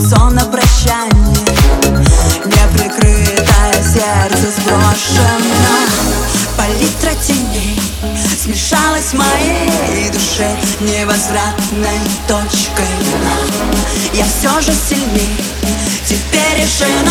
лицо на прощание. Неприкрытое сердце сброшено. Палитра теней смешалась с моей душе Невозвратной точкой. Я все же сильней, теперь решена.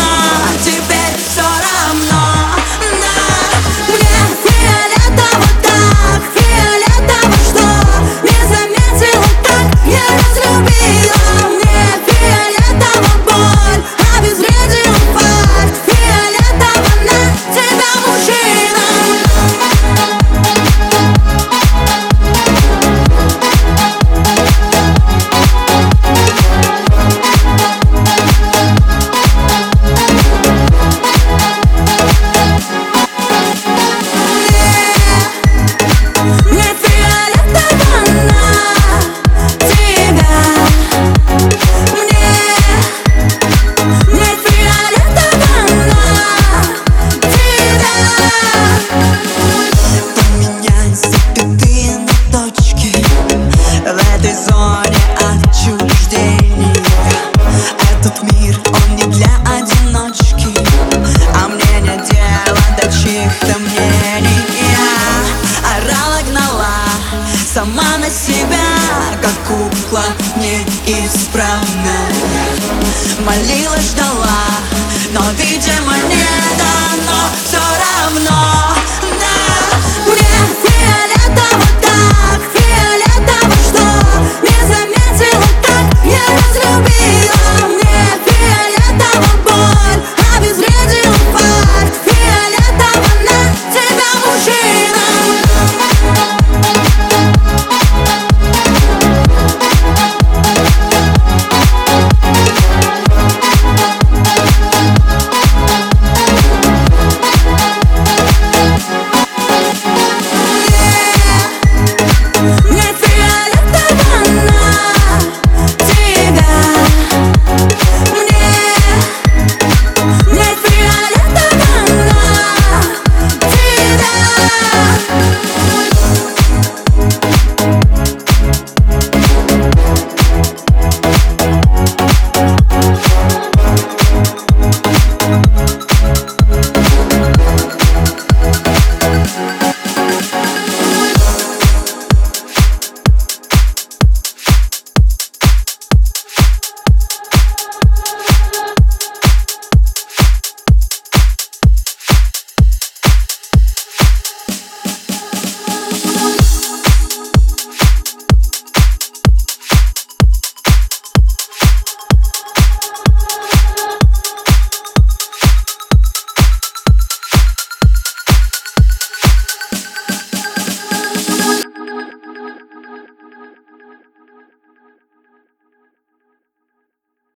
тебя, как кукла неисправная, Молилась, ждала, но, видимо, не